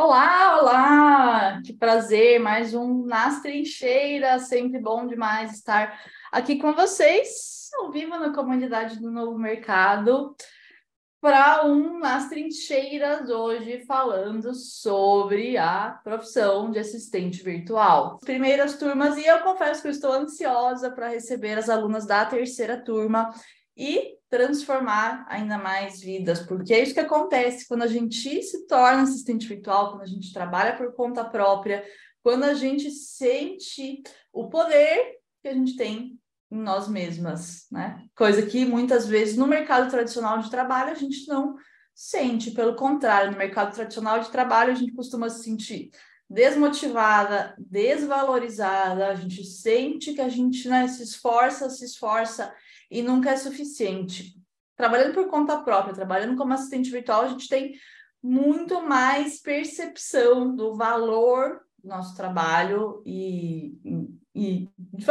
Olá, olá! Que prazer, mais um Nas Trincheiras, sempre bom demais estar aqui com vocês, ao vivo na comunidade do Novo Mercado, para um Nas Trincheiras hoje falando sobre a profissão de assistente virtual. Primeiras turmas, e eu confesso que eu estou ansiosa para receber as alunas da terceira turma e transformar ainda mais vidas, porque é isso que acontece quando a gente se torna assistente virtual, quando a gente trabalha por conta própria, quando a gente sente o poder que a gente tem em nós mesmas, né? Coisa que muitas vezes no mercado tradicional de trabalho a gente não sente, pelo contrário, no mercado tradicional de trabalho a gente costuma se sentir desmotivada, desvalorizada, a gente sente que a gente né, se esforça, se esforça e nunca é suficiente. Trabalhando por conta própria, trabalhando como assistente virtual, a gente tem muito mais percepção do valor do nosso trabalho e, e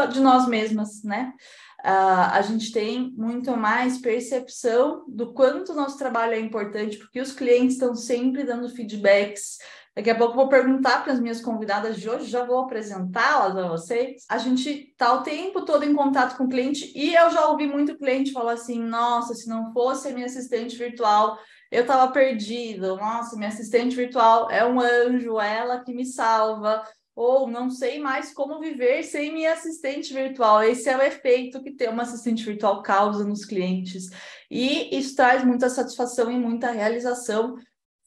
de nós mesmas, né? Uh, a gente tem muito mais percepção do quanto o nosso trabalho é importante, porque os clientes estão sempre dando feedbacks Daqui a pouco vou perguntar para as minhas convidadas de hoje, já vou apresentá-las a vocês. A gente está o tempo todo em contato com o cliente e eu já ouvi muito cliente falar assim: nossa, se não fosse a minha assistente virtual, eu estava perdido. Nossa, minha assistente virtual é um anjo, é ela que me salva. Ou não sei mais como viver sem minha assistente virtual. Esse é o efeito que ter uma assistente virtual causa nos clientes. E isso traz muita satisfação e muita realização,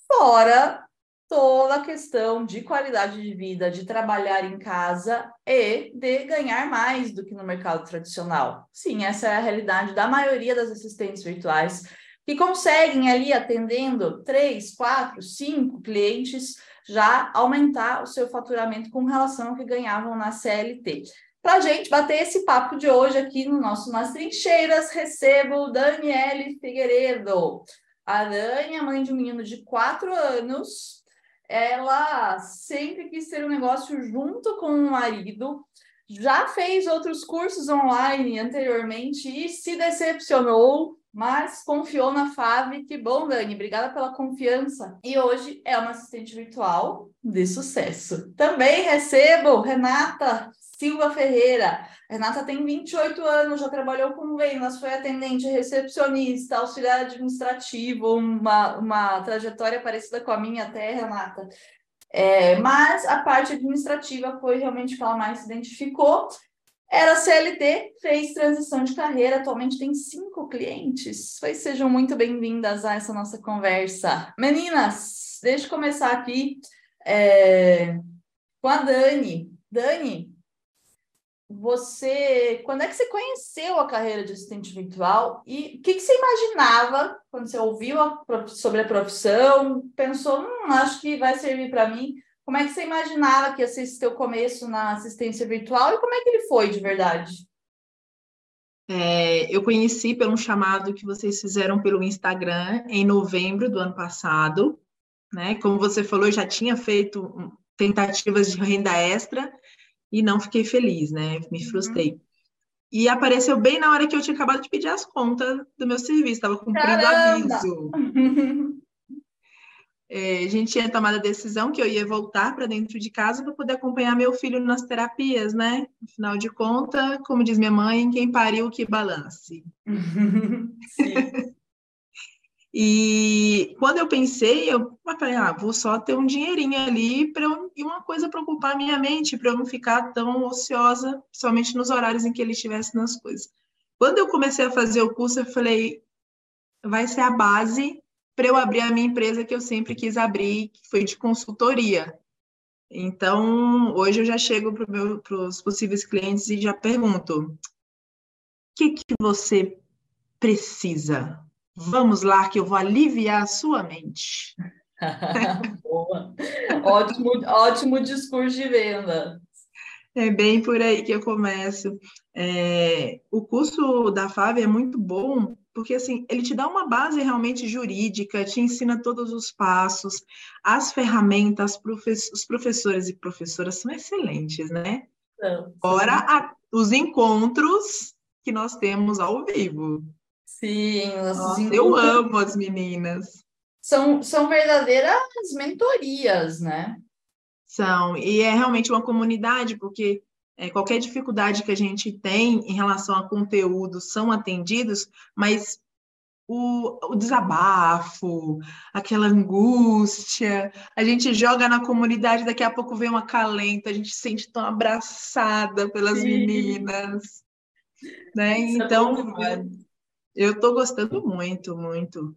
fora toda a questão de qualidade de vida, de trabalhar em casa e de ganhar mais do que no mercado tradicional. Sim, essa é a realidade da maioria das assistentes virtuais que conseguem ali atendendo três, quatro, cinco clientes já aumentar o seu faturamento com relação ao que ganhavam na CLT. Para a gente bater esse papo de hoje aqui no nosso Nas Trincheiras, recebo Daniele Figueiredo. A Dani é mãe de um menino de quatro anos, ela sempre quis ter um negócio junto com o marido, já fez outros cursos online anteriormente e se decepcionou, mas confiou na Fave. Que bom, Dani, obrigada pela confiança. E hoje é uma assistente virtual de sucesso. Também recebo Renata Silva Ferreira. Renata tem 28 anos, já trabalhou com vendas, foi atendente, recepcionista, auxiliar administrativo, uma, uma trajetória parecida com a minha até, Renata. É, mas a parte administrativa foi realmente que ela mais se identificou. Era CLT, fez transição de carreira, atualmente tem cinco clientes. Pois sejam muito bem-vindas a essa nossa conversa. Meninas, deixa eu começar aqui é, com a Dani. Dani, você, quando é que você conheceu a carreira de assistente virtual e o que, que você imaginava quando você ouviu a, sobre a profissão, pensou, hum, acho que vai servir para mim. Como é que você imaginava que ia ser esse teu começo na assistência virtual e como é que ele foi de verdade? É, eu conheci pelo chamado que vocês fizeram pelo Instagram em novembro do ano passado. Né? Como você falou, eu já tinha feito tentativas de renda extra e não fiquei feliz, né? Me uhum. frustrei. Uhum. E apareceu bem na hora que eu tinha acabado de pedir as contas do meu serviço, estava cumprindo Caramba! aviso. é, a gente tinha tomado a decisão que eu ia voltar para dentro de casa para poder acompanhar meu filho nas terapias, né? Afinal de contas, como diz minha mãe, quem pariu que balance. Sim. E quando eu pensei, eu falei, ah, vou só ter um dinheirinho ali para e uma coisa para ocupar minha mente, para eu não ficar tão ociosa, principalmente nos horários em que ele estivesse nas coisas. Quando eu comecei a fazer o curso, eu falei, vai ser a base para eu abrir a minha empresa que eu sempre quis abrir, que foi de consultoria. Então, hoje eu já chego para os possíveis clientes e já pergunto: o que, que você precisa? Vamos lá, que eu vou aliviar a sua mente. Boa. Ótimo, ótimo discurso de venda. É bem por aí que eu começo. É, o curso da FAV é muito bom, porque assim, ele te dá uma base realmente jurídica, te ensina todos os passos, as ferramentas, os professores e professoras são excelentes, né? Fora os encontros que nós temos ao vivo. Sim, Nossa, eu amo as meninas. são, são verdadeiras mentorias, né? São, e é realmente uma comunidade, porque é, qualquer dificuldade que a gente tem em relação a conteúdo são atendidos, mas o, o, desabafo, aquela angústia, a gente joga na comunidade, daqui a pouco vem uma calenta, a gente se sente tão abraçada pelas Sim. meninas. Né? Isso é então, é eu estou gostando muito, muito,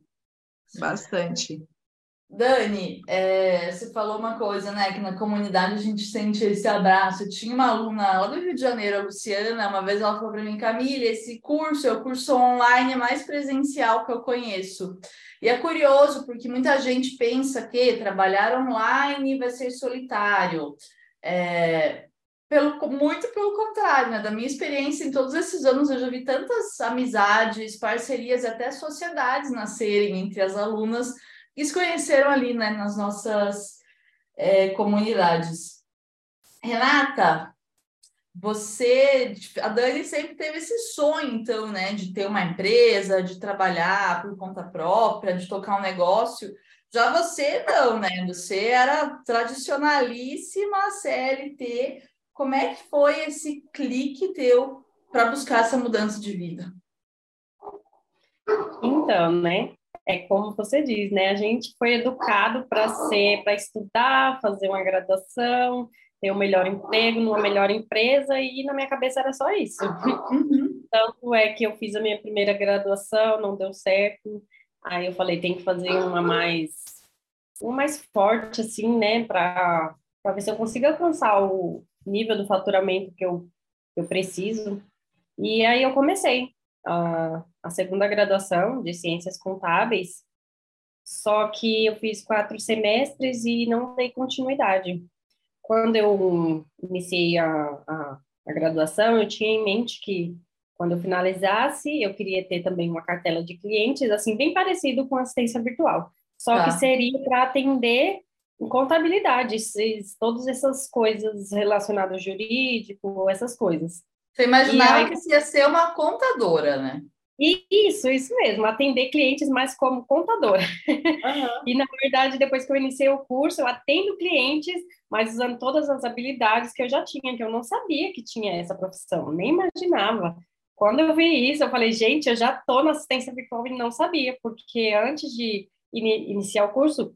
bastante. Dani, é, você falou uma coisa, né? Que na comunidade a gente sente esse abraço. Eu tinha uma aluna lá do Rio de Janeiro, a Luciana, uma vez ela falou para mim, Camila, esse curso é o curso online mais presencial que eu conheço. E é curioso, porque muita gente pensa que trabalhar online vai ser solitário. É, pelo, muito pelo contrário, né? Da minha experiência em todos esses anos, eu já vi tantas amizades, parcerias, até sociedades nascerem entre as alunas que se conheceram ali, né, nas nossas é, comunidades. Renata, você, a Dani sempre teve esse sonho, então, né, de ter uma empresa, de trabalhar por conta própria, de tocar um negócio. Já você não, né? Você era tradicionalíssima CLT. Como é que foi esse clique teu para buscar essa mudança de vida? Então, né? é como você diz, né? A gente foi educado para ser, para estudar, fazer uma graduação, ter um melhor emprego numa melhor empresa e na minha cabeça era só isso. Uhum. Tanto é que eu fiz a minha primeira graduação, não deu certo. Aí eu falei, tem que fazer uma mais uma mais forte assim, né, para para ver se eu consigo alcançar o nível do faturamento que eu eu preciso. E aí eu comecei a a segunda graduação de ciências contábeis, só que eu fiz quatro semestres e não dei continuidade. Quando eu iniciei a, a, a graduação, eu tinha em mente que quando eu finalizasse, eu queria ter também uma cartela de clientes, assim, bem parecido com assistência virtual. Só tá. que seria para atender em contabilidade, todas essas coisas relacionadas ao jurídico, essas coisas. Você imaginava aí, que você ia ser uma contadora, né? Isso, isso mesmo, atender clientes mais como contadora. Uhum. e na verdade, depois que eu iniciei o curso, eu atendo clientes, mas usando todas as habilidades que eu já tinha, que eu não sabia que tinha essa profissão, nem imaginava. Quando eu vi isso, eu falei, gente, eu já estou na assistência virtual e não sabia, porque antes de in iniciar o curso,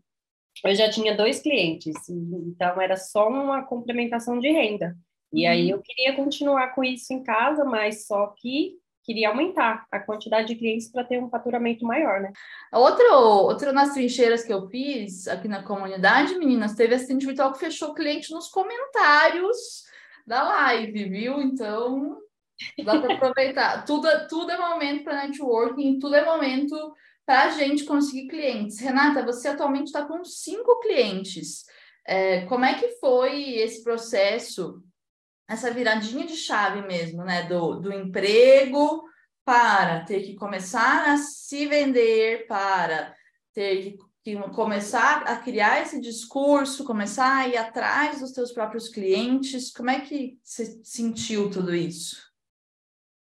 eu já tinha dois clientes, então era só uma complementação de renda. E aí uhum. eu queria continuar com isso em casa, mas só que queria aumentar a quantidade de clientes para ter um faturamento maior, né? Outro, outro nas trincheiras que eu fiz aqui na comunidade, meninas, teve assistente virtual que fechou cliente nos comentários da live, viu? Então, dá para aproveitar. tudo, tudo é momento para networking, tudo é momento para a gente conseguir clientes. Renata, você atualmente está com cinco clientes. É, como é que foi esse processo essa viradinha de chave mesmo, né? Do, do emprego para ter que começar a se vender, para ter que, começar a criar esse discurso, começar a ir atrás dos seus próprios clientes. Como é que você sentiu tudo isso?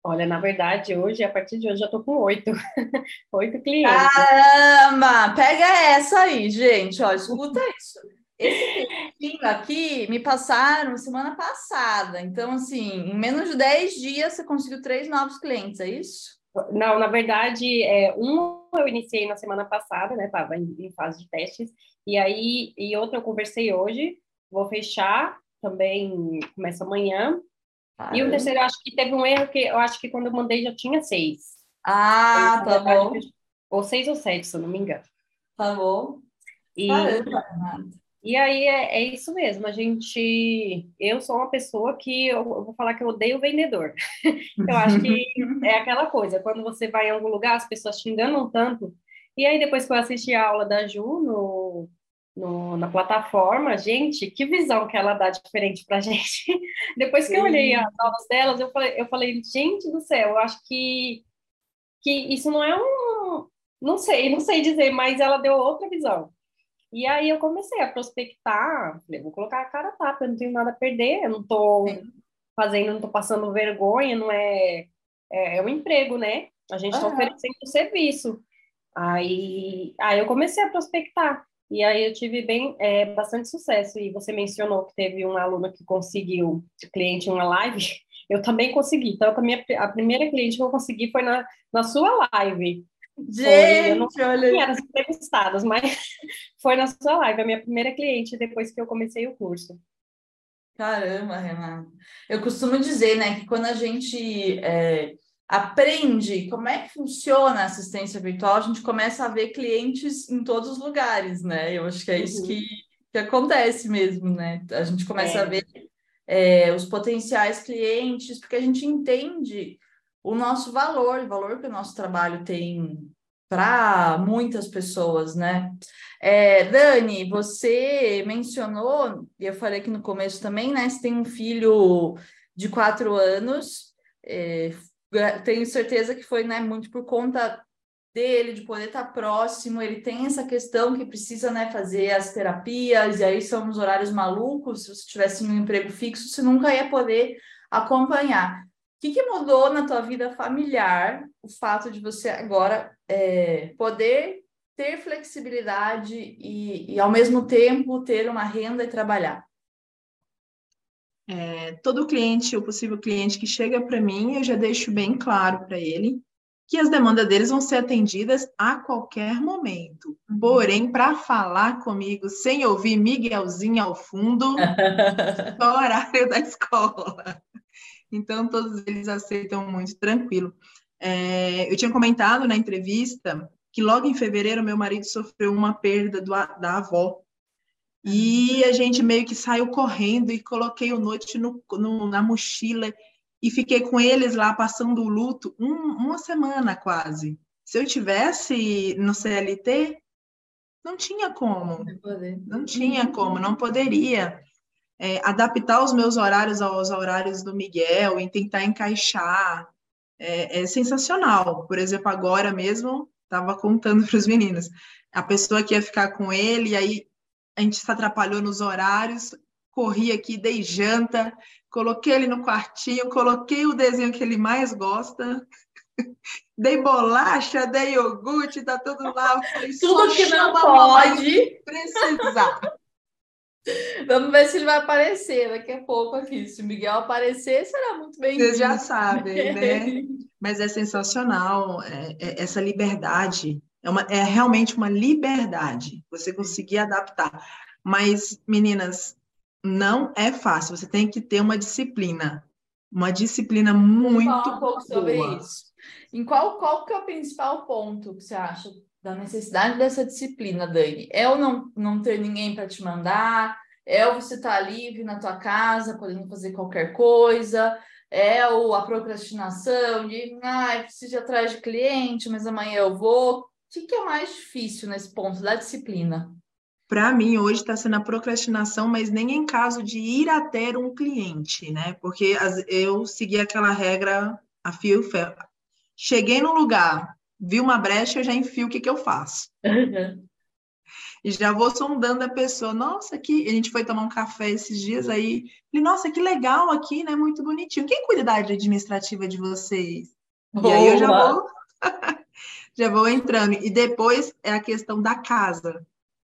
Olha, na verdade, hoje, a partir de hoje, já estou com oito. oito clientes. Caramba! Pega essa aí, gente. Ó, escuta isso. Esse aqui me passaram semana passada. Então, assim, em menos de 10 dias você conseguiu três novos clientes, é isso? Não, na verdade, é, um eu iniciei na semana passada, né? Estava em, em, fase de testes. E aí, e outro eu conversei hoje. Vou fechar também, começa amanhã. Ah, e o terceiro, eu acho que teve um erro que eu acho que quando eu mandei já tinha seis. Ah, tá bom. Ou seis ou sete, se eu não me engano. Tá bom. E, Caramba. E aí é, é, isso mesmo, a gente. Eu sou uma pessoa que eu, eu vou falar que eu odeio vendedor. eu acho que é aquela coisa, quando você vai em algum lugar, as pessoas te enganam tanto. E aí, depois que eu assisti a aula da Ju no, no, na plataforma, gente, que visão que ela dá diferente pra gente. depois que Sim. eu olhei as aulas delas, eu falei, eu falei, gente do céu, eu acho que, que isso não é um. Não sei, não sei dizer, mas ela deu outra visão. E aí eu comecei a prospectar, falei, vou colocar a cara a tapa, eu não tenho nada a perder, eu não estou fazendo, não tô passando vergonha, não é, é, é um emprego, né? A gente está uhum. oferecendo um serviço. Aí, aí eu comecei a prospectar. E aí eu tive bem, é, bastante sucesso. E você mencionou que teve um aluno que conseguiu cliente em uma live. Eu também consegui. Então, a, minha, a primeira cliente que eu consegui foi na, na sua live. Gente, foi, não olha. as entrevistadas, mas foi na sua live, a minha primeira cliente depois que eu comecei o curso. Caramba, Renata. Eu costumo dizer, né, que quando a gente é, aprende como é que funciona a assistência virtual, a gente começa a ver clientes em todos os lugares, né? Eu acho que é isso uhum. que, que acontece mesmo, né? A gente começa é. a ver é, os potenciais clientes, porque a gente entende o nosso valor, o valor que o nosso trabalho tem para muitas pessoas, né? É, Dani, você mencionou, e eu falei aqui no começo também, né? Você tem um filho de quatro anos, é, tenho certeza que foi né, muito por conta dele, de poder estar próximo, ele tem essa questão que precisa né, fazer as terapias, e aí são os horários malucos, se você tivesse um emprego fixo, você nunca ia poder acompanhar. O que, que mudou na tua vida familiar o fato de você agora é, poder ter flexibilidade e, e, ao mesmo tempo, ter uma renda e trabalhar? É, todo cliente, o possível cliente que chega para mim, eu já deixo bem claro para ele que as demandas deles vão ser atendidas a qualquer momento. Porém, para falar comigo sem ouvir Miguelzinho ao fundo, o horário da escola. Então, todos eles aceitam muito tranquilo. É, eu tinha comentado na entrevista que logo em fevereiro meu marido sofreu uma perda do, da avó. E a gente meio que saiu correndo e coloquei o noite no, no, na mochila e fiquei com eles lá passando o luto um, uma semana quase. Se eu tivesse no CLT, não tinha como. Não tinha como, não poderia. É, adaptar os meus horários aos horários do Miguel e tentar encaixar é, é sensacional. Por exemplo, agora mesmo, estava contando para os meninos, a pessoa que ia ficar com ele, aí a gente se atrapalhou nos horários, corri aqui, dei janta, coloquei ele no quartinho, coloquei o desenho que ele mais gosta, dei bolacha, dei iogurte, tá tudo lá. Falei, tudo que não pode precisar. Vamos ver se ele vai aparecer daqui a pouco aqui. Se o Miguel aparecer, será muito bem. Vocês já sabem, né? Mas é sensacional é, é, essa liberdade. É, uma, é realmente uma liberdade você conseguir adaptar. Mas, meninas, não é fácil. Você tem que ter uma disciplina. Uma disciplina muito Fala um pouco boa. sobre isso. Em qual, qual que é o principal ponto que você acha da necessidade dessa disciplina, Dani? É ou não, não ter ninguém para te mandar? É ou você estar tá livre na tua casa, podendo fazer qualquer coisa? É ou a procrastinação de, ah, preciso ir atrás de cliente, mas amanhã eu vou. O que, que é mais difícil nesse ponto da disciplina? Para mim, hoje está sendo a procrastinação, mas nem em caso de ir até um cliente, né? Porque eu segui aquela regra a fio e ferro. Cheguei no lugar, vi uma brecha, eu já enfio o que, que eu faço. Uhum. E já vou sondando a pessoa. Nossa, aqui, a gente foi tomar um café esses dias aí. Falei, nossa, que legal aqui, né? Muito bonitinho. Quem cuida da área administrativa de vocês? Boa. E aí eu já vou, já vou entrando. E depois é a questão da casa.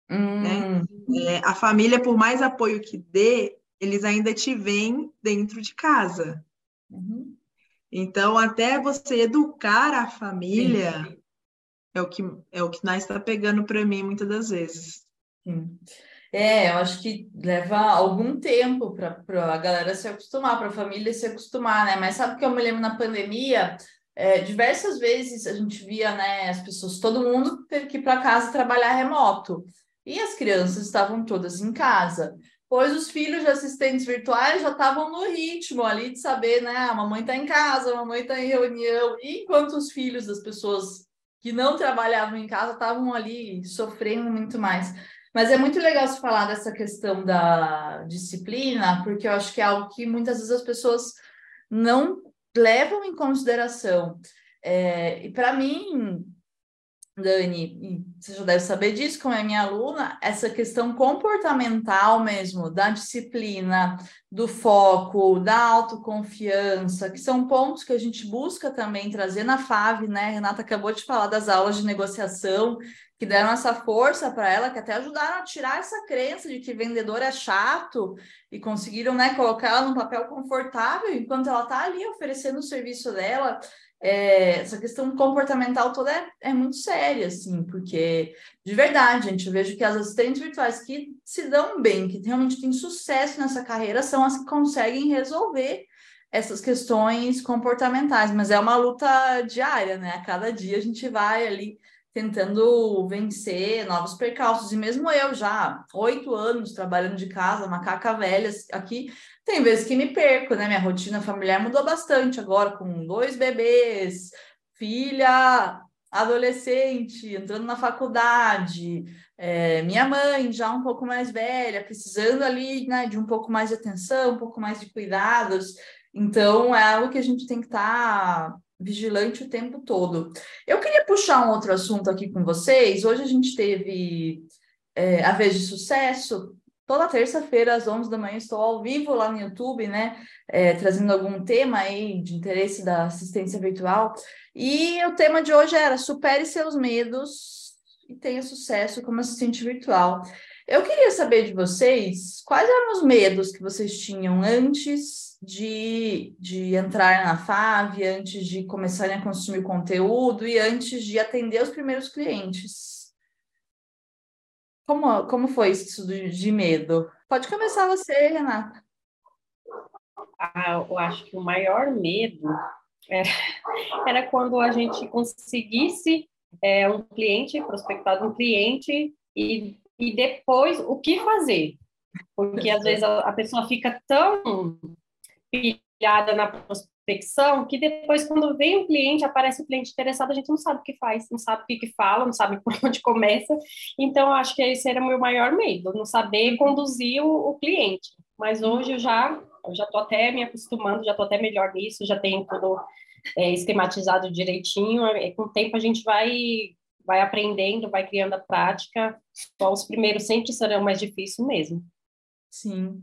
Hum. Né? É, a família, por mais apoio que dê, eles ainda te veem dentro de casa. Uhum. Então, até você educar a família Sim. é o que é o que nós está pegando para mim muitas das vezes. Sim. É, eu acho que leva algum tempo para a galera se acostumar, para a família se acostumar, né? Mas sabe que eu me lembro na pandemia, é, diversas vezes a gente via, né, as pessoas, todo mundo teve que ir para casa trabalhar remoto. E as crianças estavam todas em casa pois os filhos de assistentes virtuais já estavam no ritmo ali de saber, né? A mamãe está em casa, a mamãe está em reunião, enquanto os filhos das pessoas que não trabalhavam em casa estavam ali sofrendo muito mais. Mas é muito legal se falar dessa questão da disciplina, porque eu acho que é algo que muitas vezes as pessoas não levam em consideração. É, e para mim, Dani, você já deve saber disso, como é minha aluna, essa questão comportamental mesmo, da disciplina, do foco, da autoconfiança, que são pontos que a gente busca também trazer na FAV, né? Renata acabou de falar das aulas de negociação, que deram essa força para ela, que até ajudaram a tirar essa crença de que vendedor é chato e conseguiram, né, colocar ela num papel confortável enquanto ela está ali oferecendo o serviço dela é, essa questão comportamental toda é, é, muito séria, assim, porque de verdade, gente, eu vejo que as assistentes virtuais que se dão bem, que realmente têm sucesso nessa carreira, são as que conseguem resolver essas questões comportamentais, mas é uma luta diária, né? A cada dia a gente vai ali tentando vencer novos percalços. E mesmo eu já, oito anos trabalhando de casa, macaca velha aqui, tem vezes que me perco, né? Minha rotina familiar mudou bastante agora, com dois bebês, filha adolescente, entrando na faculdade, é, minha mãe já um pouco mais velha, precisando ali né, de um pouco mais de atenção, um pouco mais de cuidados. Então, é algo que a gente tem que estar tá vigilante o tempo todo. Eu queria puxar um outro assunto aqui com vocês. Hoje a gente teve é, a vez de sucesso. Toda terça-feira, às 11 da manhã, estou ao vivo lá no YouTube, né? É, trazendo algum tema aí de interesse da assistência virtual. E o tema de hoje era supere seus medos e tenha sucesso como assistente virtual. Eu queria saber de vocês quais eram os medos que vocês tinham antes de, de entrar na FAV, antes de começarem a consumir conteúdo e antes de atender os primeiros clientes. Como, como foi isso de, medo? Pode começar você, Renata. Ah, eu acho que o maior medo era, era quando a gente conseguisse é, um cliente, prospectar um cliente e, e depois o que fazer. Porque às vezes a, a pessoa fica tão pilhada na prospecção que depois, quando vem um cliente, aparece o um cliente interessado, a gente não sabe o que faz, não sabe o que, que fala, não sabe por onde começa. Então, acho que esse era o meu maior medo, não saber conduzir o, o cliente. Mas hoje eu já já estou até me acostumando, já estou até melhor nisso, já tenho tudo é, esquematizado direitinho. E com o tempo a gente vai vai aprendendo, vai criando a prática. Só os primeiros sempre serão mais difíceis mesmo. Sim.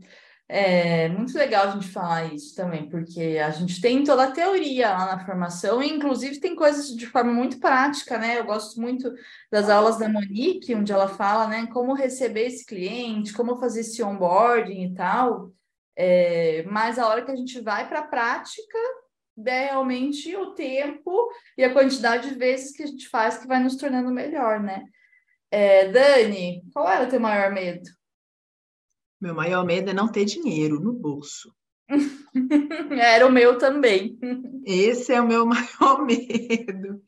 É muito legal a gente falar isso também, porque a gente tem toda a teoria lá na formação, e inclusive tem coisas de forma muito prática, né? Eu gosto muito das aulas da Monique, onde ela fala, né, como receber esse cliente, como fazer esse onboarding e tal. É, mas a hora que a gente vai para a prática, é realmente o tempo e a quantidade de vezes que a gente faz que vai nos tornando melhor, né? É, Dani, qual era o teu maior medo? Meu maior medo é não ter dinheiro no bolso. Era o meu também. Esse é o meu maior medo.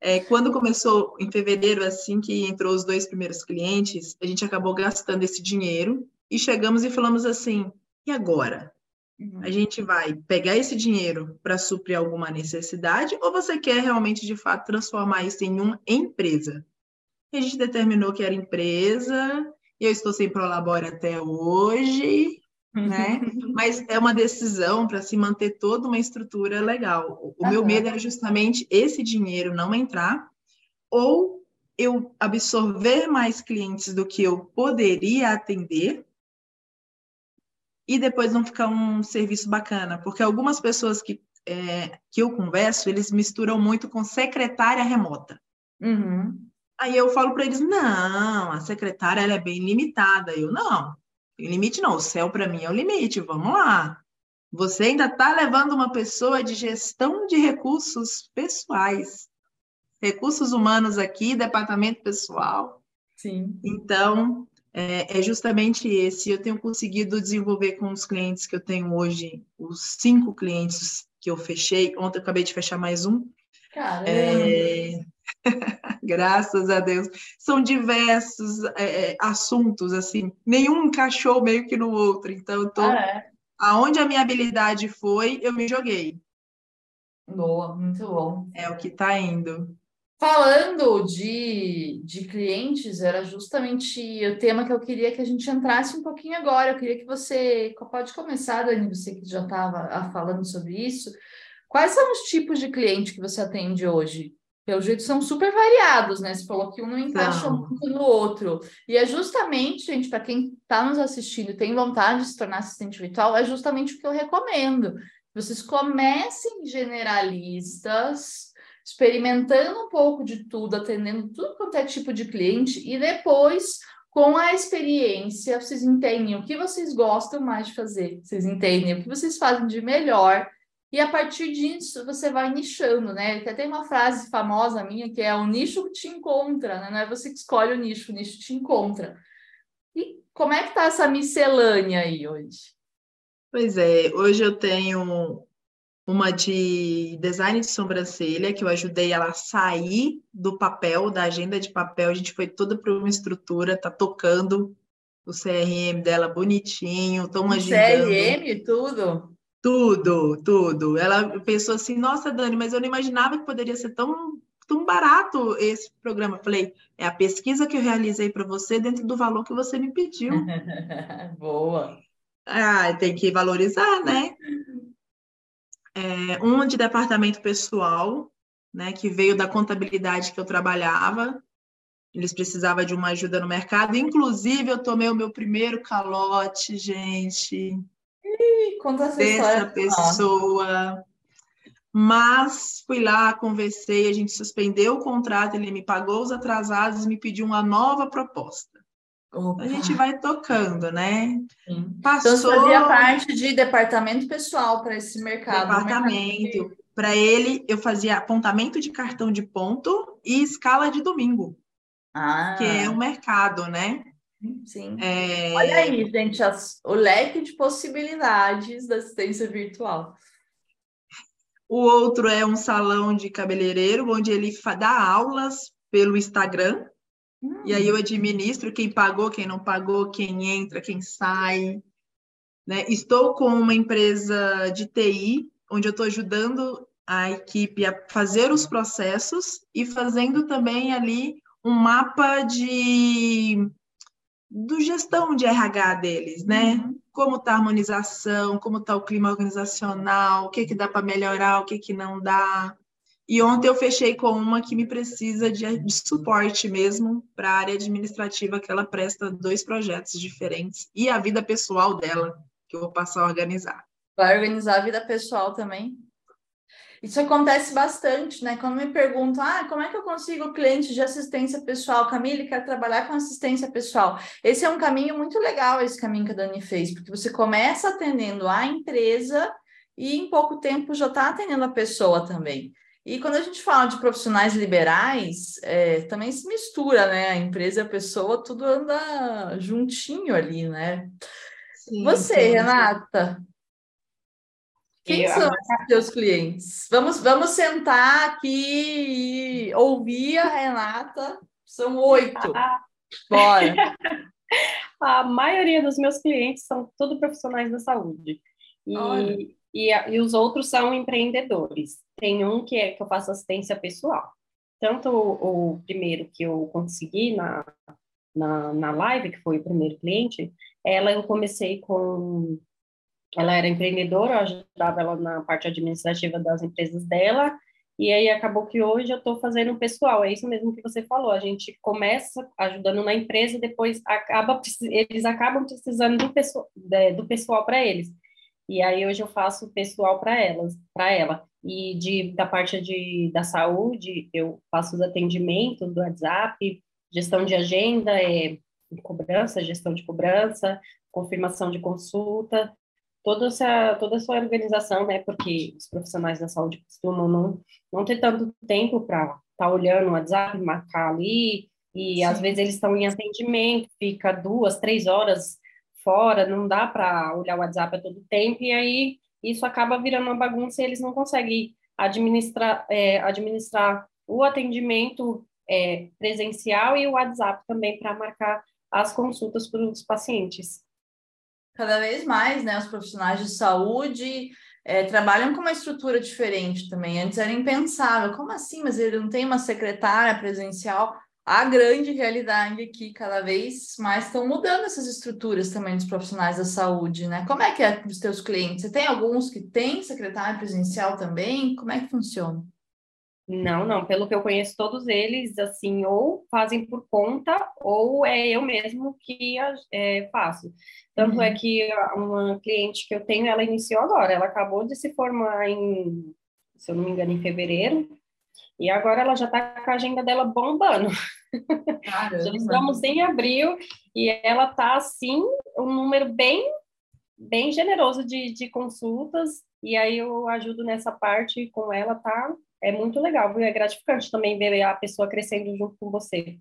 É, quando começou em fevereiro, assim que entrou os dois primeiros clientes, a gente acabou gastando esse dinheiro e chegamos e falamos assim: e agora? Uhum. A gente vai pegar esse dinheiro para suprir alguma necessidade ou você quer realmente, de fato, transformar isso em uma empresa? E a gente determinou que era empresa eu estou sem Prolabore até hoje, né? Mas é uma decisão para se manter toda uma estrutura legal. O meu medo era justamente esse dinheiro não entrar, ou eu absorver mais clientes do que eu poderia atender, e depois não ficar um serviço bacana, porque algumas pessoas que, é, que eu converso, eles misturam muito com secretária remota. Uhum. Aí eu falo para eles: não, a secretária ela é bem limitada. Eu não, limite não, o céu para mim é o limite, vamos lá. Você ainda está levando uma pessoa de gestão de recursos pessoais, recursos humanos aqui, departamento pessoal. Sim. Então, é, é, justamente esse. Eu tenho conseguido desenvolver com os clientes que eu tenho hoje, os cinco clientes que eu fechei. Ontem eu acabei de fechar mais um. Caramba! É, Graças a Deus. São diversos é, é, assuntos, assim, nenhum encaixou meio que no outro. Então, eu tô, ah, é? aonde a minha habilidade foi, eu me joguei. Boa, muito bom. É o que está indo. Falando de, de clientes, era justamente o tema que eu queria que a gente entrasse um pouquinho agora. Eu queria que você. Pode começar, Dani, você que já estava falando sobre isso. Quais são os tipos de cliente que você atende hoje? Pelo jeito são super variados, né? Você falou que um não encaixa não. muito no outro. E é justamente, gente, para quem está nos assistindo e tem vontade de se tornar assistente virtual, é justamente o que eu recomendo. Vocês comecem generalistas, experimentando um pouco de tudo, atendendo tudo quanto é tipo de cliente, e depois, com a experiência, vocês entendem o que vocês gostam mais de fazer, vocês entendem o que vocês fazem de melhor, e a partir disso você vai nichando, né? Até tem uma frase famosa minha que é o nicho que te encontra, né? Não é você que escolhe o nicho, o nicho te encontra. E como é que tá essa miscelânea aí hoje? Pois é, hoje eu tenho uma de design de sobrancelha, que eu ajudei ela a sair do papel, da agenda de papel. A gente foi toda para uma estrutura, tá tocando o CRM dela bonitinho, estão agendando. CRM, tudo? Tudo, tudo. Ela pensou assim, nossa, Dani, mas eu não imaginava que poderia ser tão, tão barato esse programa. Falei, é a pesquisa que eu realizei para você dentro do valor que você me pediu. Boa. Ah, tem que valorizar, né? é, uma de departamento pessoal, né, que veio da contabilidade que eu trabalhava. Eles precisavam de uma ajuda no mercado. Inclusive, eu tomei o meu primeiro calote, gente. Ih, conta essa dessa pessoa. Mas fui lá, conversei, a gente suspendeu o contrato, ele me pagou os atrasados e me pediu uma nova proposta. Opa. A gente vai tocando, né? Passou... Então, você fazia parte de departamento pessoal para esse mercado. Departamento. Para ele, eu fazia apontamento de cartão de ponto e escala de domingo. Ah. Que é o mercado, né? Sim. É... Olha aí, gente, as, o leque de possibilidades da assistência virtual. O outro é um salão de cabeleireiro, onde ele dá aulas pelo Instagram, Hum. E aí eu administro quem pagou, quem não pagou, quem entra, quem sai. Né? Estou com uma empresa de TI, onde eu estou ajudando a equipe a fazer os processos e fazendo também ali um mapa de do gestão de RH deles, né? Uhum. Como está a harmonização, como está o clima organizacional, o que, que dá para melhorar, o que, que não dá. E ontem eu fechei com uma que me precisa de, de suporte mesmo para a área administrativa, que ela presta dois projetos diferentes e a vida pessoal dela, que eu vou passar a organizar. Vai organizar a vida pessoal também? Isso acontece bastante, né? Quando me perguntam, ah, como é que eu consigo cliente de assistência pessoal? Camille, quer trabalhar com assistência pessoal. Esse é um caminho muito legal, esse caminho que a Dani fez, porque você começa atendendo a empresa e em pouco tempo já está atendendo a pessoa também. E quando a gente fala de profissionais liberais, é, também se mistura, né? A empresa e a pessoa, tudo anda juntinho ali, né? Sim, Você, sim, Renata, quem eu, são os seus clientes? Vamos, vamos sentar aqui e ouvir a Renata. São oito. Bora. a maioria dos meus clientes são todos profissionais da saúde. E, e, e, os outros são empreendedores. Tem um que é que eu faço assistência pessoal. Tanto o, o primeiro que eu consegui na, na, na live, que foi o primeiro cliente, ela eu comecei com. Ela era empreendedora, eu ajudava ela na parte administrativa das empresas dela, e aí acabou que hoje eu estou fazendo pessoal, é isso mesmo que você falou, a gente começa ajudando na empresa, depois acaba, eles acabam precisando do pessoal, do pessoal para eles. E aí hoje eu faço pessoal para elas, para ela. E de, da parte de, da saúde, eu faço os atendimentos do WhatsApp, gestão de agenda, é, cobrança, gestão de cobrança, confirmação de consulta, toda essa, toda essa organização, né? Porque os profissionais da saúde costumam não, não ter tanto tempo para estar tá olhando o WhatsApp, marcar ali, e Sim. às vezes eles estão em atendimento, fica duas, três horas fora, não dá para olhar o WhatsApp a todo tempo, e aí isso acaba virando uma bagunça e eles não conseguem administrar, é, administrar o atendimento é, presencial e o WhatsApp também para marcar as consultas para os pacientes. Cada vez mais, né, os profissionais de saúde é, trabalham com uma estrutura diferente também. Antes era impensável. Como assim? Mas ele não tem uma secretária presencial? a grande realidade que cada vez mais estão mudando essas estruturas também dos profissionais da saúde, né? Como é que é com os teus clientes? Você tem alguns que têm secretário presencial também? Como é que funciona? Não, não. Pelo que eu conheço, todos eles, assim, ou fazem por conta, ou é eu mesmo que é, faço. Tanto é uhum. é que uma cliente que eu tenho, ela iniciou agora. Ela acabou de se formar em, se eu não me engano, em fevereiro. E agora ela já está com a agenda dela bombando. Já estamos em abril e ela está, assim, um número bem, bem generoso de, de consultas. E aí eu ajudo nessa parte com ela, tá é muito legal, viu? É gratificante também ver a pessoa crescendo junto com você.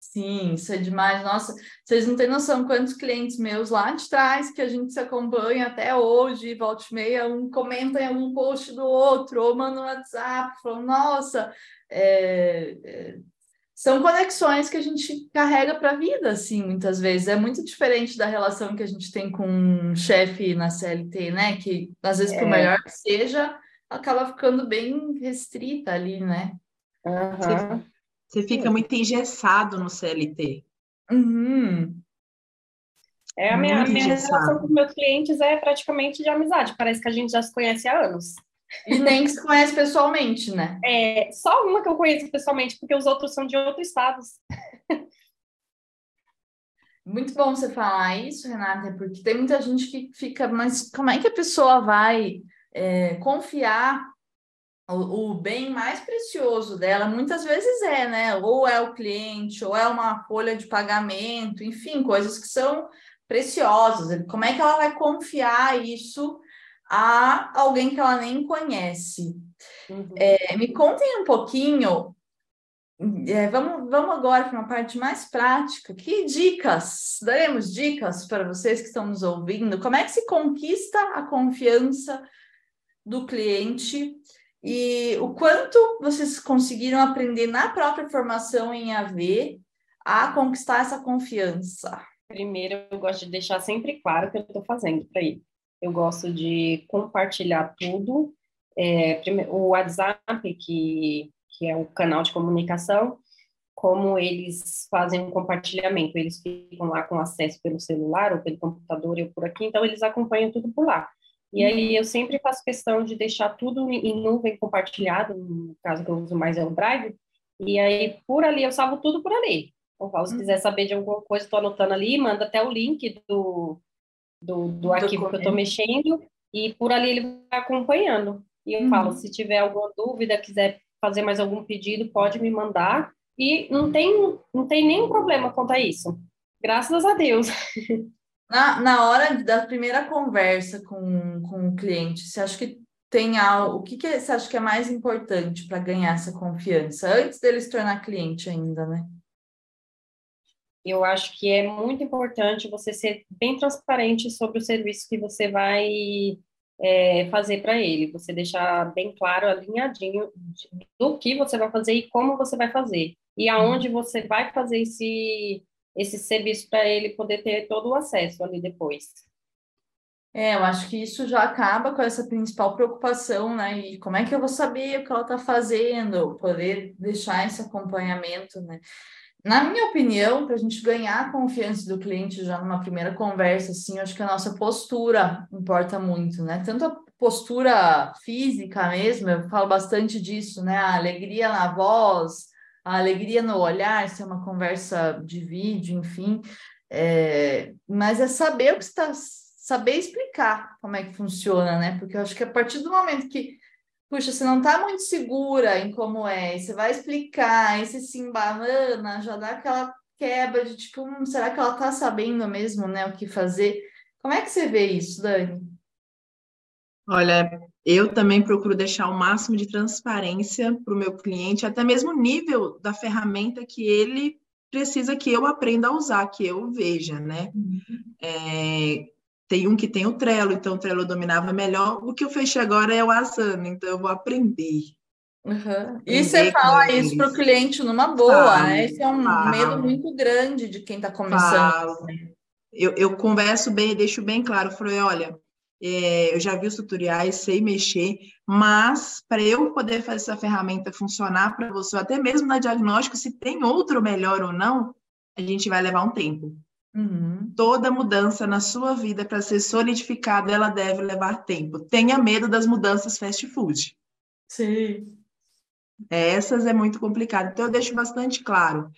Sim, isso é demais. Nossa, vocês não têm noção quantos clientes meus lá de trás que a gente se acompanha até hoje, volta e meia, um comenta em algum post do outro, ou manda um WhatsApp, falando, nossa, é, é, são conexões que a gente carrega para a vida, assim, muitas vezes. É muito diferente da relação que a gente tem com um chefe na CLT, né? Que às vezes, por é. melhor que seja, acaba ficando bem restrita ali, né? Uhum. Você, você, fica muito engessado no CLT. Uhum. É, a minha, minha relação com meus clientes é praticamente de amizade. Parece que a gente já se conhece há anos. E nem se conhece pessoalmente, né? É, só uma que eu conheço pessoalmente, porque os outros são de outros estados. Muito bom você falar isso, Renata, porque tem muita gente que fica, mas como é que a pessoa vai é, confiar o, o, bem mais precioso dela, muitas vezes é, né? Ou é o cliente, ou é uma folha de pagamento, enfim, coisas que são preciosas. Como é que ela vai confiar isso a alguém que ela nem conhece? Uhum. É, me contem um pouquinho. É, vamos, vamos agora para uma parte mais prática. Que dicas? Daremos dicas para vocês que estão nos ouvindo. Como é que se conquista a confiança do cliente e o quanto vocês conseguiram aprender na própria formação em AV a conquistar essa confiança? Primeiro, eu gosto de deixar sempre claro o que eu estou fazendo para ele. Eu gosto de compartilhar tudo. É, o WhatsApp, que, que é o canal de comunicação, como eles fazem um compartilhamento, eles ficam lá com acesso pelo celular ou pelo computador ou por aqui, então eles acompanham tudo por lá. E aí eu sempre faço questão de deixar tudo em nuvem compartilhado, no caso que eu uso mais é o Drive, e aí por ali eu salvo tudo por ali. Então, se quiser uhum. saber de alguma coisa, estou anotando ali, manda até o link do, do, do arquivo que eu estou mexendo, e por ali ele vai acompanhando. E eu uhum. falo, se tiver alguma dúvida, quiser fazer mais algum pedido, pode me mandar. E não tem, não tem nenhum problema quanto a isso. Graças a Deus. Na, na hora da primeira conversa com, com o cliente, você acha que tem algo, o que, que você acha que é mais importante para ganhar essa confiança, antes dele se tornar cliente ainda, né? Eu acho que é muito importante você ser bem transparente sobre o serviço que você vai é, fazer para ele, você deixar bem claro, alinhadinho do que você vai fazer e como você vai fazer, e aonde uhum. você vai fazer esse, esse serviço para ele poder ter todo o acesso ali depois. É, eu acho que isso já acaba com essa principal preocupação, né? E como é que eu vou saber o que ela está fazendo, poder deixar esse acompanhamento, né? Na minha opinião, para a gente ganhar a confiança do cliente já numa primeira conversa, assim, eu acho que a nossa postura importa muito, né? Tanto a postura física mesmo, eu falo bastante disso, né? A alegria na voz, a alegria no olhar, se é uma conversa de vídeo, enfim. É, mas é saber o que está, saber explicar como é que funciona, né? Porque eu acho que a partir do momento que, puxa, você não está muito segura em como é, e você vai explicar, e você se embanana, já dá aquela quebra de tipo, hum, será que ela está sabendo mesmo, né, o que fazer? Como é que você vê isso, Dani? Olha, eu também procuro deixar o máximo de transparência para o meu cliente, até mesmo o nível da ferramenta que ele precisa que eu aprenda a usar, que eu veja, né? Uhum. É, tem um que tem o Trello, então o Trello dominava melhor. O que eu fechei agora é o Asana, então eu vou aprender. Uhum. E você fala isso para o cliente numa boa, falo, né? Esse é um falo, medo muito grande de quem está começando. Falo. Eu, eu converso bem, deixo bem claro, falei, olha, é, eu já vi os tutoriais, sei mexer, mas para eu poder fazer essa ferramenta funcionar para você, até mesmo na diagnóstico, se tem outro melhor ou não, a gente vai levar um tempo. Uhum. Toda mudança na sua vida para ser solidificada, ela deve levar tempo. Tenha medo das mudanças fast food. Sim. Essas é muito complicado. Então, eu deixo bastante claro.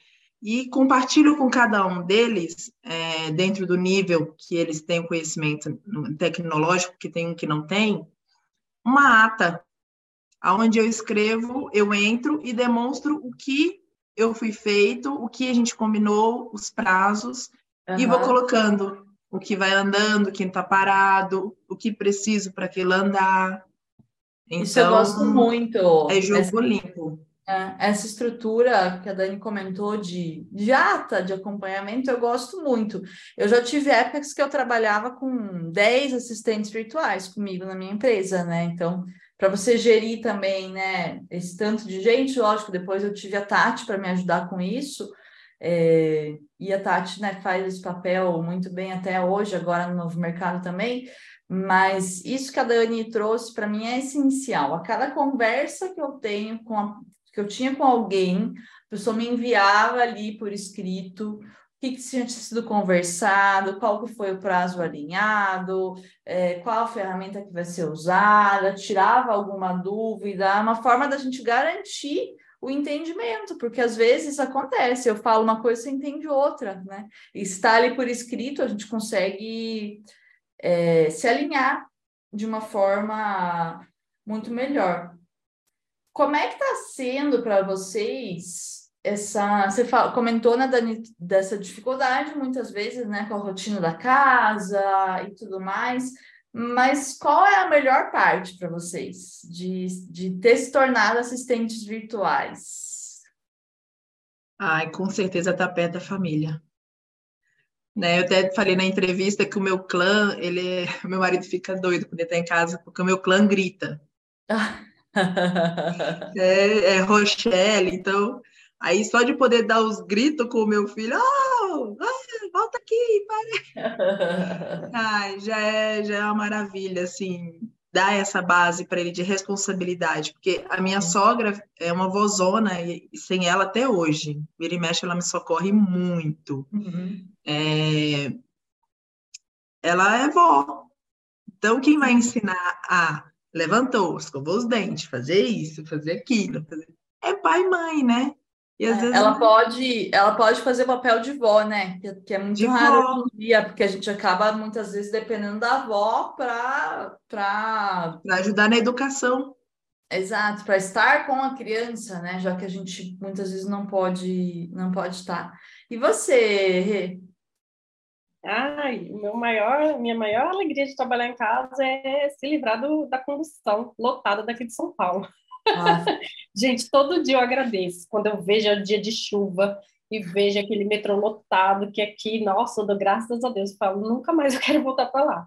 E compartilho com cada um deles, é, dentro do nível que eles têm conhecimento tecnológico, que tem um que não tem, uma ata, onde eu escrevo, eu entro e demonstro o que eu fui feito, o que a gente combinou, os prazos, uhum. e vou colocando o que vai andando, quem está parado, o que preciso para aquilo andar. Então, Isso eu gosto então, muito. É jogo essa, limpo. É, essa estrutura que a Dani comentou de, de ata, de acompanhamento, eu gosto muito. Eu já tive épocas que eu trabalhava com 10 assistentes virtuais comigo na minha empresa, né? Então, para você gerir também, né, esse tanto de gente, lógico, depois eu tive a Tati para me ajudar com isso, é, e a Tati né, faz esse papel muito bem até hoje, agora no novo mercado também, mas isso que a Dani trouxe para mim é essencial. A cada conversa que eu tenho com a, que eu tinha com alguém, a pessoa me enviava ali por escrito que, que tinha sido conversado, qual que foi o prazo alinhado, é, qual a ferramenta que vai ser usada, tirava alguma dúvida, uma forma da gente garantir o entendimento, porque às vezes acontece, eu falo uma coisa, você entende outra, né? E está ali por escrito, a gente consegue é, se alinhar de uma forma muito melhor. Como é que está sendo para vocês essa você fala, comentou né, Dani, dessa dificuldade muitas vezes né com a rotina da casa e tudo mais mas qual é a melhor parte para vocês de, de ter se tornado assistentes virtuais? Ai com certeza está perto da família. Né eu até falei na entrevista que o meu clã ele o meu marido fica doido quando ele está em casa porque o meu clã grita é, é Rochelle então Aí só de poder dar os gritos com o meu filho, oh, oh volta aqui, para. Ai, já é, já é uma maravilha, assim, dar essa base para ele de responsabilidade, porque a minha sogra é uma vozona e, e sem ela até hoje, vira e mexe, ela me socorre muito. Uhum. É... Ela é vó. Então, quem vai ensinar a levantou, escovou os dentes, fazer isso, fazer aquilo, fazer... é pai e mãe, né? E às é, vezes ela pode, ela pode fazer papel de vó, né? Que, que é muito de raro hoje em dia, porque a gente acaba muitas vezes dependendo da avó para para ajudar na educação. Exato, para estar com a criança, né? Já que a gente muitas vezes não pode não pode estar. E você, Rê? Ai, meu maior, minha maior alegria de trabalhar em casa é se livrar do, da condução lotada daqui de São Paulo. Ah. Gente, todo dia eu agradeço. Quando eu vejo o dia de chuva e vejo aquele metrô lotado, que aqui, nossa, eu dou graças a Deus. Eu falo, nunca mais eu quero voltar para lá.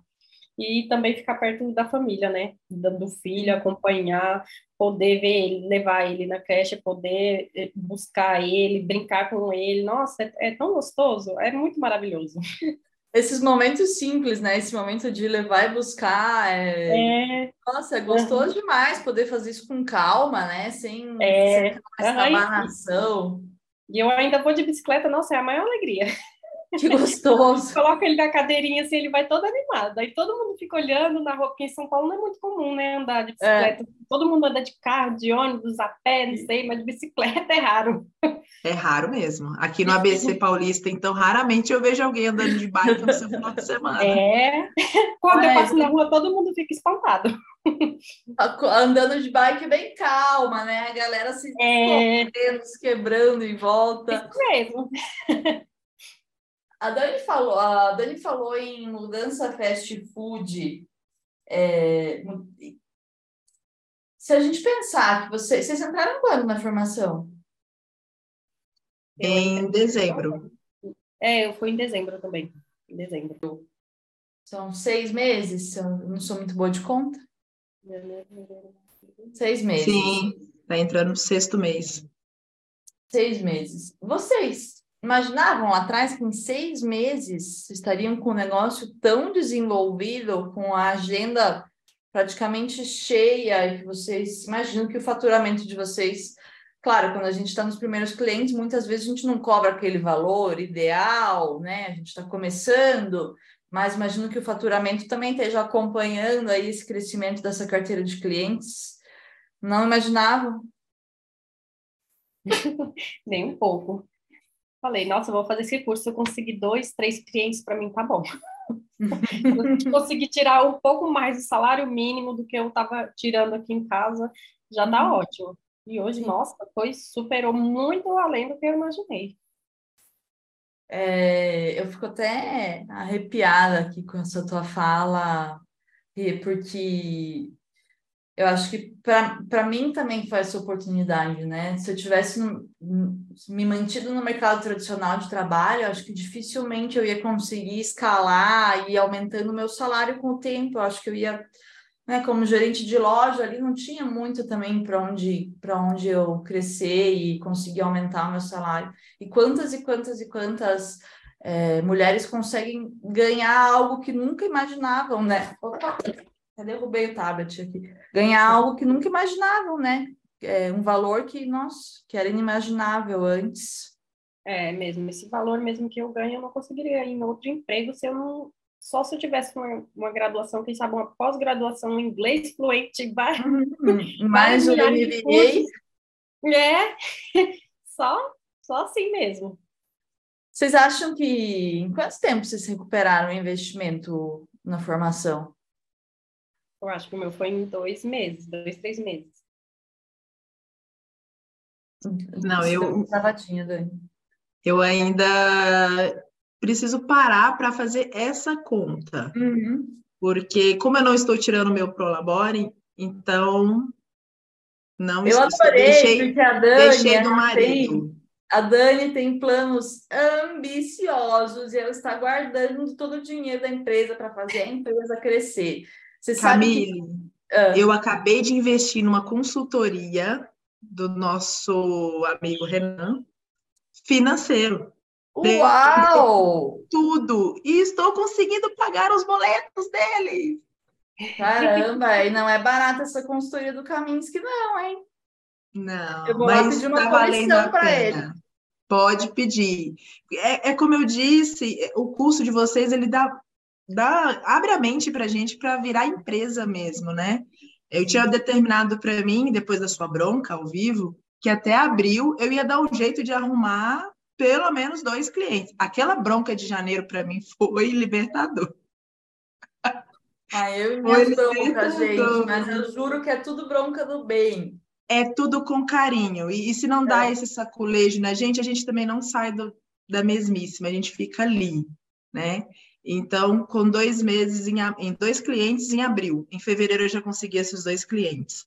E também ficar perto da família, né? Do filho, acompanhar, poder ver ele, levar ele na creche, poder eh, buscar ele, brincar com ele. Nossa, é, é tão gostoso, é muito maravilhoso. esses momentos simples, né? Esse momento de levar e buscar. É... é... Nossa, é gostoso uhum. demais poder fazer isso com calma, né? Sem, é... sem amarração. E eu ainda vou de bicicleta, nossa, é a maior alegria. Que gostoso. Coloca ele na cadeirinha assim, ele vai todo animado. Aí todo mundo fica olhando na rua, porque em São Paulo não é muito comum, né? Andar de bicicleta. É. Todo mundo anda de carro, de ônibus, a pé, não sei, mas de bicicleta é raro. É raro mesmo. Aqui no ABC Paulista, então, raramente eu vejo alguém andando de bike no seu final de semana. É. Quando mas... eu passo na rua, todo mundo fica espantado. Andando de bike bem calma, né? A galera se é... se quebrando em volta. Isso mesmo. A Dani falou, a Dani falou em mudança fast food. É, se a gente pensar que você, vocês entraram quando na formação? Em dezembro. É, eu fui em dezembro também. Em dezembro. São seis meses? Eu não sou muito boa de conta. Seis meses. Sim, tá entrando no sexto mês. Seis meses. Vocês imaginavam lá atrás que em seis meses estariam com o negócio tão desenvolvido, com a agenda praticamente cheia, e que vocês imaginam que o faturamento de vocês, claro, quando a gente está nos primeiros clientes, muitas vezes a gente não cobra aquele valor ideal, né? A gente está começando, mas imagino que o faturamento também esteja acompanhando aí esse crescimento dessa carteira de clientes. Não imaginavam Nem um pouco. Falei, nossa, vou fazer esse curso, eu conseguir dois, três clientes, para mim tá bom. se conseguir tirar um pouco mais do salário mínimo do que eu estava tirando aqui em casa, já tá uhum. ótimo. E hoje, nossa, foi, superou muito além do que eu imaginei. É, eu fico até arrepiada aqui com essa tua fala, porque eu acho que para mim também foi essa oportunidade, né? Se eu tivesse me mantido no mercado tradicional de trabalho, acho que dificilmente eu ia conseguir escalar e aumentando o meu salário com o tempo. Eu acho que eu ia né, como gerente de loja ali não tinha muito também para onde onde eu crescer e conseguir aumentar o meu salário. E quantas e quantas e quantas é, mulheres conseguem ganhar algo que nunca imaginavam, né? Opa, eu derrubei o tablet aqui. Ganhar algo que nunca imaginavam, né? É um valor que, nossa, que era inimaginável antes. É mesmo, esse valor mesmo que eu ganho, eu não conseguiria ir em outro emprego se eu não só se eu tivesse uma, uma graduação, quem sabe uma pós-graduação em inglês fluente, uhum. mais um MBA. É, só, só assim mesmo. Vocês acham que em quanto tempo vocês recuperaram o investimento na formação? Eu acho que o meu foi em dois meses, dois, três meses. Não, eu. Travadinha, Dani. Eu ainda preciso parar para fazer essa conta. Uhum. Porque, como eu não estou tirando meu Prolabore, então não Eu adorei, deixei, porque a Dani deixei do marido. Tem, a Dani tem planos ambiciosos e ela está guardando todo o dinheiro da empresa para fazer a empresa crescer. Você Camille, que... ah. eu acabei de investir numa consultoria do nosso amigo Renan financeiro. Uau! Tudo! E estou conseguindo pagar os boletos dele. Caramba, e não é barata essa consultoria do Kaminsky, não, hein? Não, eu vou mas pedir uma tá comissão para ele. Pode pedir. É, é, como eu disse, o curso de vocês ele dá, dá abre a mente para a gente para virar empresa mesmo, né? Eu tinha determinado para mim, depois da sua bronca ao vivo, que até abril eu ia dar um jeito de arrumar pelo menos dois clientes. Aquela bronca de janeiro para mim foi libertador. Ah, eu e minha bronca, gente, mas eu juro que é tudo bronca do bem. É tudo com carinho. E, e se não dá é. esse saculejo na gente, a gente também não sai do, da mesmíssima, a gente fica ali, né? Então, com dois meses, em, em dois clientes em abril. Em fevereiro eu já consegui esses dois clientes.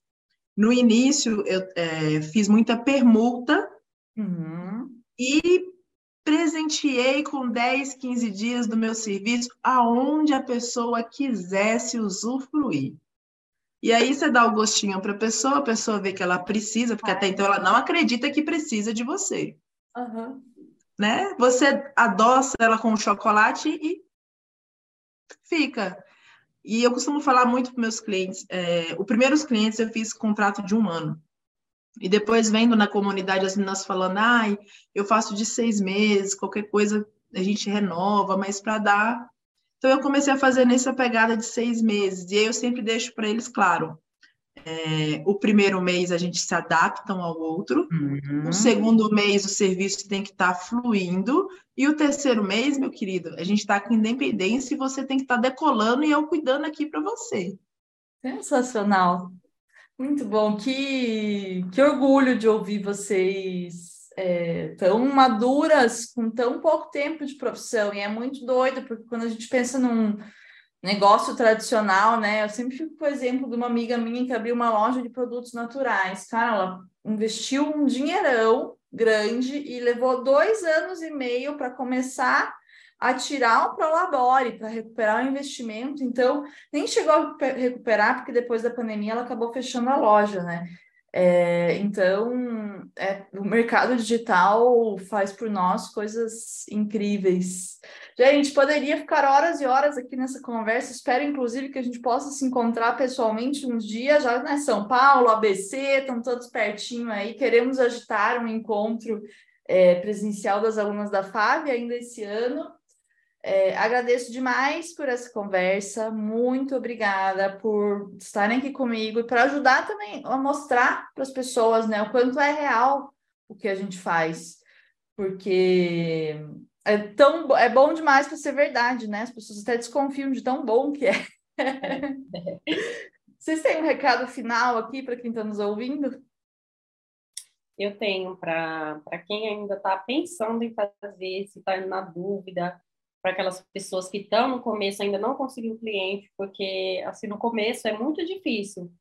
No início, eu é, fiz muita permuta, uhum e presenteei com 10, 15 dias do meu serviço aonde a pessoa quisesse usufruir. E aí você dá o gostinho para a pessoa, a pessoa vê que ela precisa, porque até então ela não acredita que precisa de você. Uhum. Né? Você adoça ela com chocolate e fica. E eu costumo falar muito para meus clientes. É, os primeiros clientes eu fiz contrato de um ano. E depois vendo na comunidade as meninas falando, ai, eu faço de seis meses, qualquer coisa a gente renova, mas para dar. Então eu comecei a fazer nessa pegada de seis meses. E aí eu sempre deixo para eles claro. É, o primeiro mês a gente se adapta um ao outro, uhum. o segundo mês o serviço tem que estar tá fluindo, e o terceiro mês, meu querido, a gente está com independência e você tem que estar tá decolando e eu cuidando aqui para você. Sensacional. Muito bom, que, que orgulho de ouvir vocês é, tão maduras com tão pouco tempo de profissão. E é muito doido, porque quando a gente pensa num negócio tradicional, né? Eu sempre fico com o exemplo de uma amiga minha que abriu uma loja de produtos naturais. Cara, ela investiu um dinheirão grande e levou dois anos e meio para começar a tirar o Prolabore para recuperar o investimento. Então, nem chegou a recuperar, porque depois da pandemia ela acabou fechando a loja, né? É, então, é, o mercado digital faz por nós coisas incríveis. Gente, poderia ficar horas e horas aqui nessa conversa. Espero, inclusive, que a gente possa se encontrar pessoalmente uns dias, já né? São Paulo, ABC, estão todos pertinho aí. Queremos agitar um encontro é, presencial das alunas da FAB ainda esse ano. É, agradeço demais por essa conversa, muito obrigada por estarem aqui comigo e para ajudar também a mostrar para as pessoas né, o quanto é real o que a gente faz, porque é tão é bom demais para ser verdade, né? As pessoas até desconfiam de tão bom que é. Vocês têm um recado final aqui para quem está nos ouvindo? Eu tenho para quem ainda está pensando em fazer, se está na dúvida, para aquelas pessoas que estão no começo ainda não conseguiram cliente, porque assim no começo é muito difícil.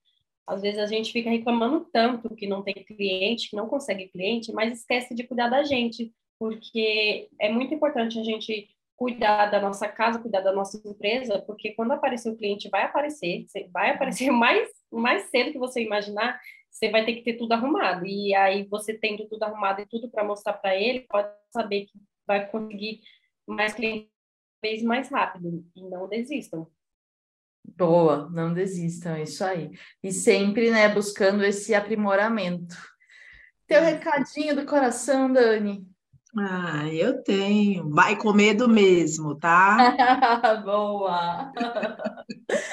Às vezes a gente fica reclamando tanto que não tem cliente, que não consegue cliente, mas esquece de cuidar da gente, porque é muito importante a gente cuidar da nossa casa, cuidar da nossa empresa, porque quando aparecer o cliente vai aparecer, vai aparecer mais mais cedo que você imaginar, você vai ter que ter tudo arrumado. E aí você tendo tudo arrumado e tudo para mostrar para ele, pode saber que vai conseguir mais clientes vez mais rápido e não desistam. Boa, não desistam, é isso aí. E sempre, né, buscando esse aprimoramento. Teu recadinho do coração, Dani. Ah, eu tenho. Vai com medo mesmo, tá? Boa!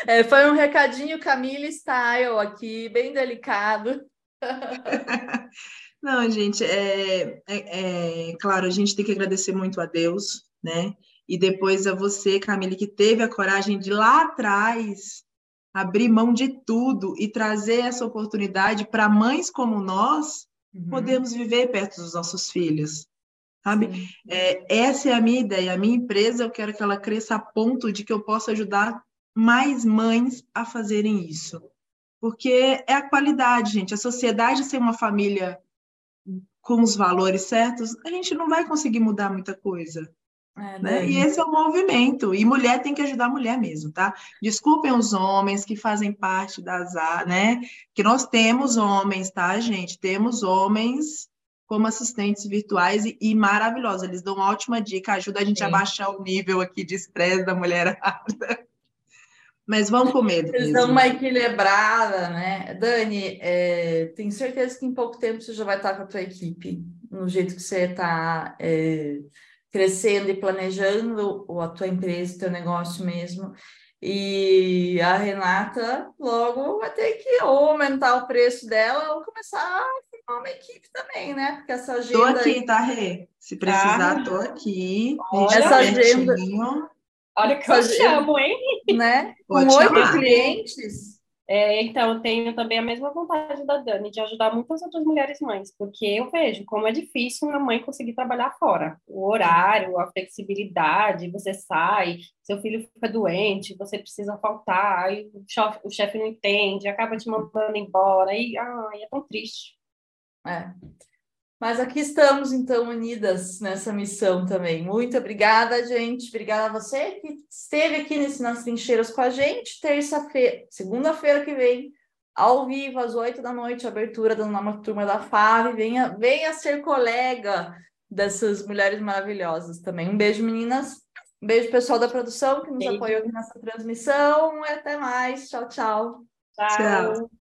É, foi um recadinho Camille Style aqui, bem delicado. Não, gente, é, é, é, claro, a gente tem que agradecer muito a Deus, né? E depois a você, Camille, que teve a coragem de lá atrás abrir mão de tudo e trazer essa oportunidade para mães como nós uhum. podermos viver perto dos nossos filhos sabe? É, essa é a minha ideia. A minha empresa, eu quero que ela cresça a ponto de que eu possa ajudar mais mães a fazerem isso. Porque é a qualidade, gente. A sociedade ser uma família com os valores certos, a gente não vai conseguir mudar muita coisa. É, né? E esse é o movimento. E mulher tem que ajudar a mulher mesmo, tá? Desculpem os homens que fazem parte das, né? Que nós temos homens, tá, gente? Temos homens como assistentes virtuais e, e maravilhosos. Eles dão uma ótima dica, ajuda a gente Sim. a baixar o nível aqui de estresse da mulher. Mas vamos com medo. Eles dão uma equilibrada, né? Dani, é, tenho certeza que em pouco tempo você já vai estar com a tua equipe, no jeito que você está é, crescendo e planejando a tua empresa, o teu negócio mesmo. E a Renata logo vai ter que ou aumentar o preço dela ou começar a uma equipe também, né? Porque essa agenda. Tô aqui, tá, Rê? Se precisar, ah, tô aqui. Essa agenda. Olha que eu chamo, hein? Né? Com oito clientes. É, então, eu tenho também a mesma vontade da Dani de ajudar muitas outras mulheres mães, porque eu vejo como é difícil uma mãe conseguir trabalhar fora. O horário, a flexibilidade, você sai, seu filho fica doente, você precisa faltar, aí o chefe não entende, acaba te mandando embora, e ai, é tão triste. É. Mas aqui estamos, então, unidas nessa missão também. Muito obrigada, gente. Obrigada a você que esteve aqui nesse Nas Trincheiras com a gente. Terça-feira, segunda-feira que vem, ao vivo, às oito da noite, abertura da nova turma da FAV. Venha, venha ser colega dessas mulheres maravilhosas também. Um beijo, meninas. Um beijo, pessoal da produção que nos beijo. apoiou aqui nessa transmissão. E até mais. Tchau, tchau. Tchau. tchau.